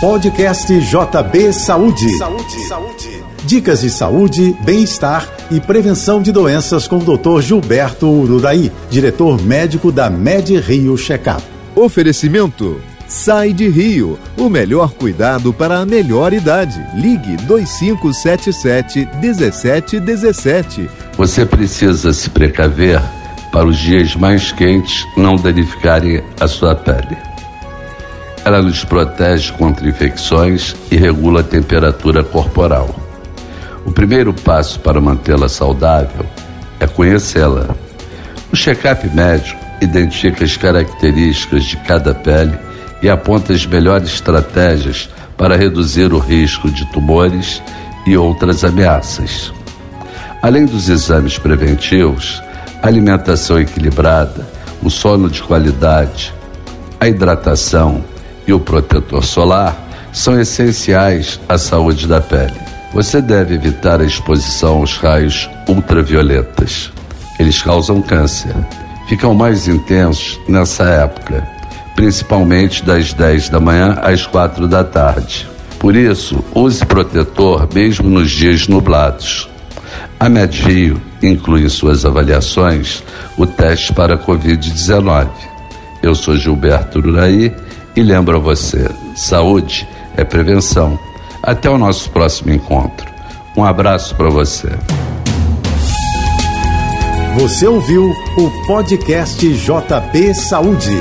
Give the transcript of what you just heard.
Podcast JB Saúde. Saúde. Saúde. Dicas de saúde, bem-estar e prevenção de doenças com o Dr. Gilberto Ururaí, diretor médico da Med Rio Checkup. Oferecimento Sai de Rio, o melhor cuidado para a melhor idade. Ligue 2577 1717. Você precisa se precaver para os dias mais quentes não danificarem a sua pele. Ela nos protege contra infecções e regula a temperatura corporal. O primeiro passo para mantê-la saudável é conhecê-la. O check-up médico identifica as características de cada pele e aponta as melhores estratégias para reduzir o risco de tumores e outras ameaças. Além dos exames preventivos, alimentação equilibrada, o sono de qualidade, a hidratação e o protetor solar são essenciais à saúde da pele. Você deve evitar a exposição aos raios ultravioletas. Eles causam câncer. Ficam mais intensos nessa época principalmente das 10 da manhã às 4 da tarde. Por isso, use protetor mesmo nos dias nublados. A Medrio inclui em suas avaliações o teste para a Covid-19. Eu sou Gilberto Uraí e lembro a você: saúde é prevenção. Até o nosso próximo encontro. Um abraço para você. Você ouviu o podcast JP Saúde.